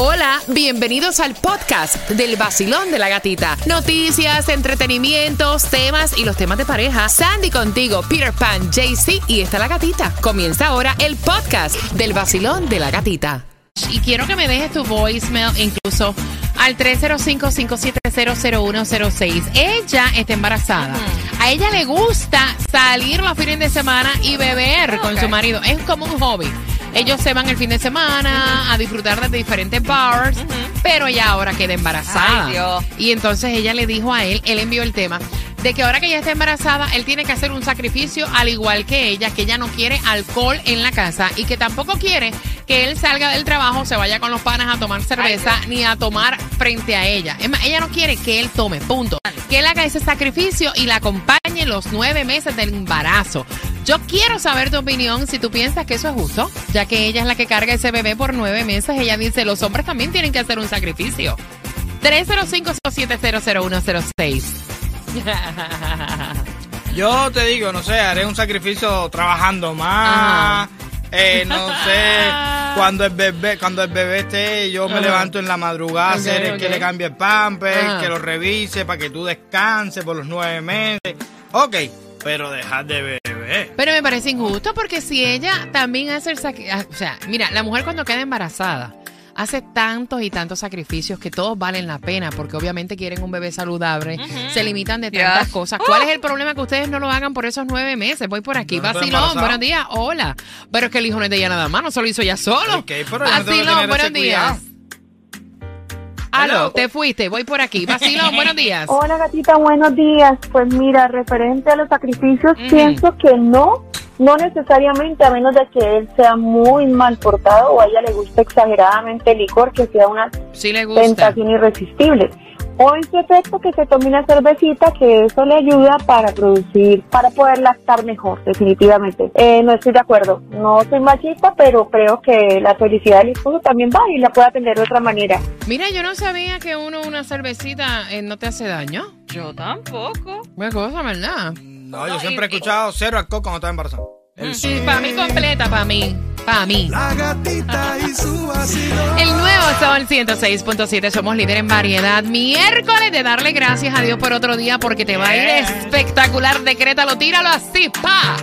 Hola, bienvenidos al podcast del vacilón de la gatita. Noticias, entretenimientos, temas y los temas de pareja. Sandy contigo, Peter Pan, JC y está la gatita. Comienza ahora el podcast del vacilón de la gatita. Y quiero que me dejes tu voicemail incluso al 305-5700106. Ella está embarazada. A ella le gusta salir los fines de semana y beber con su marido. Es como un hobby. Ellos se van el fin de semana a disfrutar de diferentes bars, pero ella ahora queda embarazada. Ay, Dios. Y entonces ella le dijo a él, él envió el tema, de que ahora que ella está embarazada, él tiene que hacer un sacrificio al igual que ella, que ella no quiere alcohol en la casa y que tampoco quiere que él salga del trabajo, se vaya con los panas a tomar cerveza ni a tomar frente a ella. Es más, ella no quiere que él tome, punto. Que él haga ese sacrificio y la acompañe los nueve meses del embarazo. Yo quiero saber tu opinión si tú piensas que eso es justo, ya que ella es la que carga ese bebé por nueve meses. Ella dice, los hombres también tienen que hacer un sacrificio. 305-7000106. Yo te digo, no sé, haré un sacrificio trabajando más. Eh, no sé, cuando el bebé, cuando el bebé esté, yo me Ajá. levanto en la madrugada, Ok, ser el que le cambie el pamper, que lo revise para que tú descanses por los nueve meses. Ok, pero dejar de beber. Pero me parece injusto porque si ella también hace el sacrificio, o sea, mira, la mujer cuando queda embarazada hace tantos y tantos sacrificios que todos valen la pena porque obviamente quieren un bebé saludable, se limitan de tantas Yes. cosas. ¿Cuál es el problema que ustedes no lo hagan por esos nueve meses? Voy por aquí, No, vacilón, buenos días, hola. Pero es que el hijo no es de ella nada más, no se lo hizo ella solo. Ok, pero yo no Vacilón, tener buenos días. cuidado. Aló, Hello. te fuiste, voy por aquí. Vacilón, buenos días. Hola gatita, buenos días. Pues mira, referente a los sacrificios, pienso que no, no necesariamente, a menos de que él sea muy mal portado o a ella le guste exageradamente el licor, que sea una Sí le gusta. tentación irresistible. O en su efecto que se tome una cervecita, que eso le ayuda para producir, para poder lactar mejor, definitivamente. Eh, no estoy de acuerdo, no soy machista, pero creo que la felicidad del esposo también va y la puede atender de otra manera. Mira, yo no sabía que uno una cervecita eh, no te hace daño. Yo tampoco. Buena cosa, ¿verdad? No, yo siempre he escuchado cero alcohol cuando estaba embarazado. El Sí, para mí completa, para mí. Para mí. La gatita y su vacilón. El nuevo Sol 106.7, somos líder en variedad. Miércoles de darle gracias a Dios por otro día porque te va a ir espectacular. Decrétalo, tíralo así, pa.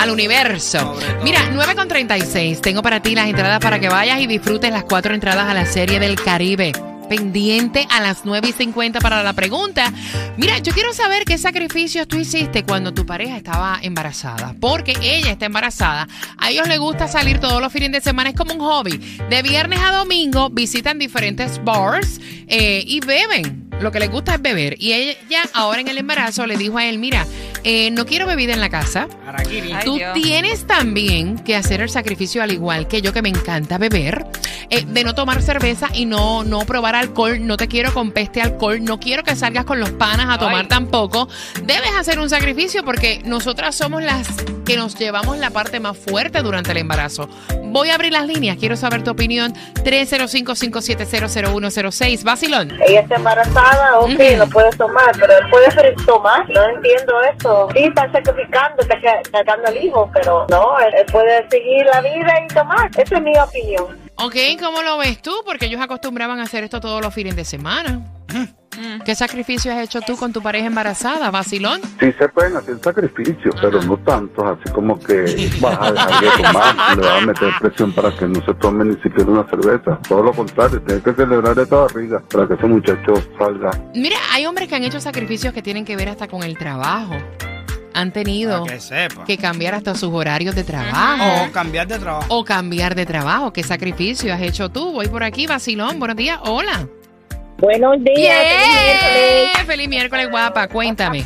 Al universo. Mira, 9 con 36. Tengo para ti las entradas para que vayas y disfrutes las cuatro entradas a la serie del Caribe. Pendiente a las 9 y 50 para la pregunta. Mira, yo quiero saber qué sacrificios tú hiciste cuando tu pareja estaba embarazada. Porque ella está embarazada. A ellos les gusta salir todos los fines de semana. Es como un hobby. De viernes a domingo visitan diferentes bars eh, y beben. Lo que les gusta es beber. Y ella ahora en el embarazo le dijo a él, mira, eh, no quiero bebida en la casa. Ay, Tú Dios. tienes también que hacer el sacrificio al igual que yo que me encanta beber, eh, de no tomar cerveza y no, no probar alcohol, no te quiero con peste alcohol, no quiero que salgas con los panas a tomar Ay. tampoco. Debes hacer un sacrificio porque nosotras somos las que nos llevamos la parte más fuerte durante el embarazo. Voy a abrir las líneas, quiero saber tu opinión. 305-5700106. Vacilón. ella está embarazada, ok, Ujú. no puede tomar, pero él puede ser tomar, no entiendo eso. Sí, está sacrificando, está ca- cargando al hijo, pero no, él, él puede seguir la vida y tomar. Esa es mi opinión. Ok, ¿cómo lo ves tú? Porque ellos acostumbraban a hacer esto todos los fines de semana. ¿Qué sacrificio has hecho tú con tu pareja embarazada, vacilón? Sí se pueden hacer sacrificios, pero no tantos, así como que vas a dejar de tomar, le vas a meter presión para que no se tome ni siquiera una cerveza. Todo lo contrario, tienes que celebrar esta barriga para que ese muchacho salga. Mira, hay hombres que han hecho sacrificios que tienen que ver hasta con el trabajo. Han tenido Para que sepa. que cambiar hasta sus horarios de trabajo. O cambiar de trabajo. O cambiar de trabajo. ¿Qué sacrificio has hecho tú? Voy por aquí, vacilón. Buenos días. Hola. Buenos días, feliz miércoles. Feliz miércoles, guapa. Cuéntame.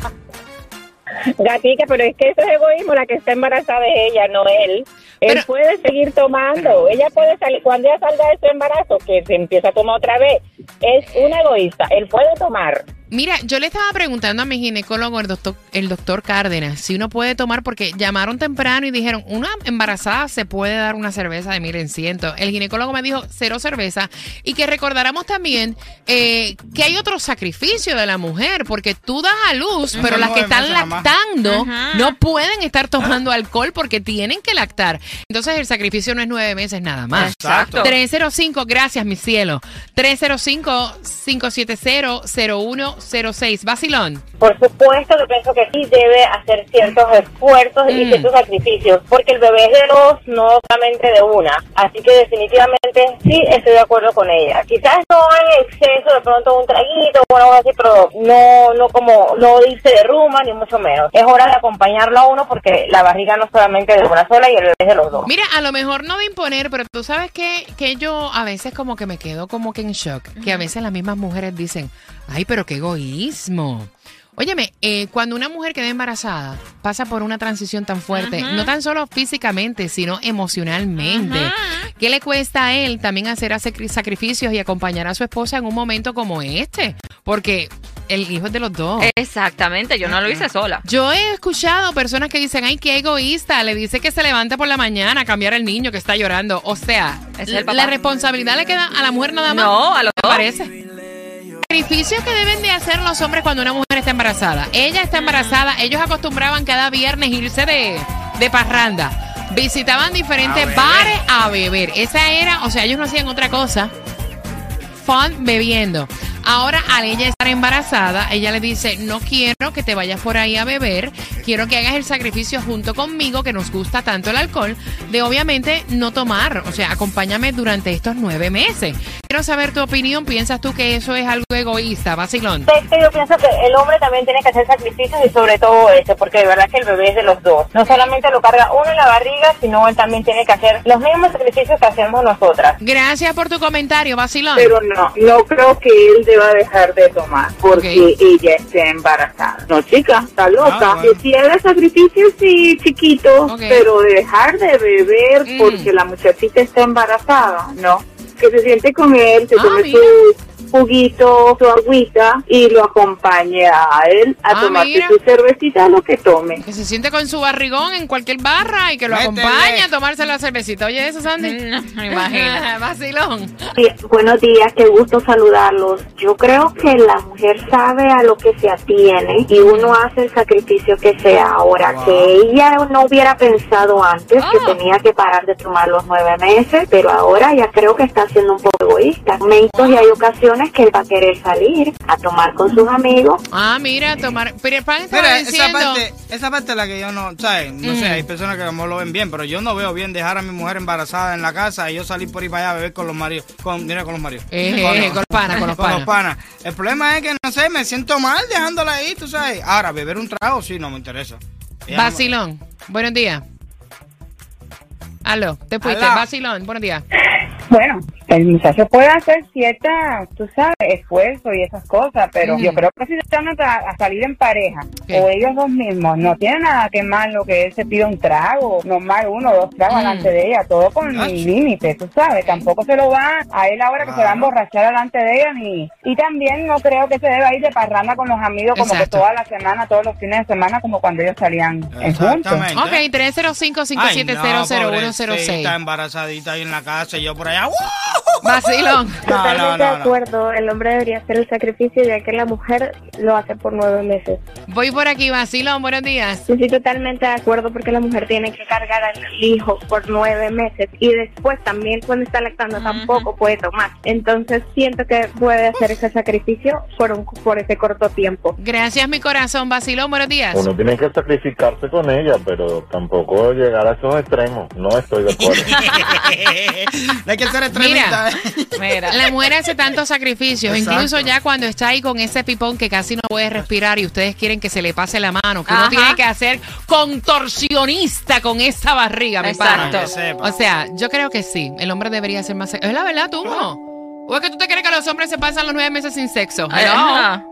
Gatica, pero es que eso es egoísmo, la que está embarazada es ella, no él. Él Pero- puede seguir tomando, ella puede salir, cuando ella salga de su embarazo, que se empieza a tomar otra vez, es un egoísta, él puede tomar, Mira, yo le estaba preguntando a mi ginecólogo, el doctor, el doctor Cárdenas, si uno puede tomar, porque llamaron temprano y dijeron, una embarazada se puede dar una cerveza de mil en ciento. El ginecólogo me dijo cero cerveza y que recordáramos también eh, que hay otro sacrificio de la mujer, porque tú das a luz, pero las que están lactando no pueden estar tomando alcohol porque tienen que lactar. Entonces el sacrificio no es nueve meses nada más. Exacto. 305, gracias, mi cielo. 305-570-0106. Vacilón. Por supuesto que pienso que sí debe hacer ciertos esfuerzos y Mm. ciertos sacrificios, porque el bebé es de dos, no solamente de una. Así que definitivamente sí estoy de acuerdo con ella. Quizás no en exceso, de pronto un traguito o algo así, pero no, no como, no irse de rumba, ni mucho menos. Es hora de acompañarlo a uno porque la barriga no solamente de una sola y el bebé es de los dos. Mira, a lo mejor no de imponer, pero tú sabes que, que yo a veces como que me quedo como que en shock. Que a veces las mismas mujeres dicen, ay, pero qué egoísmo. Óyeme, eh, cuando una mujer queda embarazada, pasa por una transición tan fuerte, no tan solo físicamente, sino emocionalmente. ¿Qué le cuesta a él también hacer sacri- sacrificios y acompañar a su esposa en un momento como este? Porque el hijo es de los dos. Exactamente, yo no lo hice sola. Yo he escuchado personas que dicen, ay, qué egoísta, le dice que se levante por la mañana a cambiar al niño que está llorando. O sea, Es la responsabilidad le queda a la mujer nada más. No, a los ¿Te dos. parece? Sacrificios que deben de hacer los hombres cuando una mujer está embarazada. Ella está embarazada, ellos acostumbraban cada viernes irse de, de parranda. Visitaban diferentes A bares a beber. Esa era, o sea, ellos no hacían otra cosa fun bebiendo. Ahora, al ella estar embarazada, ella le dice, no quiero que te vayas por ahí a beber, quiero que hagas el sacrificio junto conmigo, que nos gusta tanto el alcohol, de obviamente no tomar, o sea, acompáñame durante estos nueve meses. Quiero saber tu opinión, ¿piensas tú que eso es algo egoísta, vacilón? Es que yo pienso que el hombre también tiene que hacer sacrificios y sobre todo eso, porque de verdad que el bebé es de los dos. No solamente lo carga uno en la barriga, sino él también tiene que hacer los mismos sacrificios que hacemos nosotras. Gracias por tu comentario, vacilón. Pero no, no creo que él deba dejar de tomar porque Ok. ella esté embarazada. No, chica, está loca. Ah, si haga sacrificios, sí, chiquito, Ok. pero dejar de beber Mm. porque la muchachita está embarazada, no. Que se siente con él, se Ah, tome su juguito, su agüita y lo acompañe a él a Ah, tomarse mira. su cervecita, lo que tome. Que se siente con su barrigón en cualquier barra y que lo Métele. acompañe a tomarse la cervecita. Oye, eso, Sandy. Mm, me imagino. Vacilón. Sí, buenos días, qué gusto saludarlos. Yo creo que la mujer sabe a lo que se atiene y uno hace el sacrificio que sea. Ahora, Wow. que ella no hubiera pensado antes Ah. que tenía que parar de tomar los nueve meses, pero ahora ya creo que está siendo un poco egoísta. Momentos y hay ocasiones que él va a querer salir a tomar con sus amigos Ah, mira, tomar. Pero Pan estaba Mira, esa parte, esa parte es la que yo no, ¿sabes? No Mm. sé, hay personas que a lo ven bien, pero yo no veo bien dejar a mi mujer embarazada en la casa y yo salir por ahí para allá a beber con los maridos, con, mira, con los maridos. Eh, Con eh, los- con los panas, con los panas. El problema es que, no sé, me siento mal dejándola ahí, tú sabes. Ahora, beber un trago sí no me interesa. Ella no me- Vacilón. Buenos días. Aló, te fuiste. Vacilón, buenos días. Bueno, el muchacho puede hacer cierta, tú sabes, esfuerzo y esas cosas, pero Mm. yo creo que si se van a, a salir en pareja ¿Qué? o ellos dos mismos, no tiene nada que malo que él se pida un trago, normal, uno o dos tragos Mm. delante de ella, todo con Ach. límite, tú sabes, tampoco se lo va a él ahora que se va a emborrachar delante de ella ni y también no creo que se deba ir de parranda con los amigos como Exacto. que toda la semana, todos los fines de semana, como cuando ellos salían en juntos. Ok, Ay, no, 305-570-0106. pobrecita, embarazadita ahí en la casa y yo por allá. ¡uh! Vacilón. Totalmente no, no, de no. acuerdo, el hombre debería hacer el sacrificio ya que la mujer lo hace por nueve meses. Voy por aquí, Vacilón, buenos días. Yo estoy totalmente de acuerdo porque la mujer tiene que cargar al hijo por nueve meses y después también cuando está lactando tampoco puede tomar. Entonces siento que puede hacer ese sacrificio por, un, por ese corto tiempo. Gracias, mi corazón. Vacilón, buenos días. Uno tiene que sacrificarse con ella, pero tampoco llegar a esos extremos. No estoy de acuerdo. no hay que ser extremista. ¿eh? Mira. La mujer hace tantos sacrificios, Exacto. incluso ya cuando está ahí con ese pipón que casi no puede respirar y ustedes quieren que se le pase la mano, que uno Ajá. tiene que hacer contorsionista con esa barriga, mi Exacto. pana. O sea, yo creo que sí, el hombre debería ser más... ¿Es la verdad, tú no? ¿O es que tú te crees que los hombres se pasan los nueve meses sin sexo? Ajá.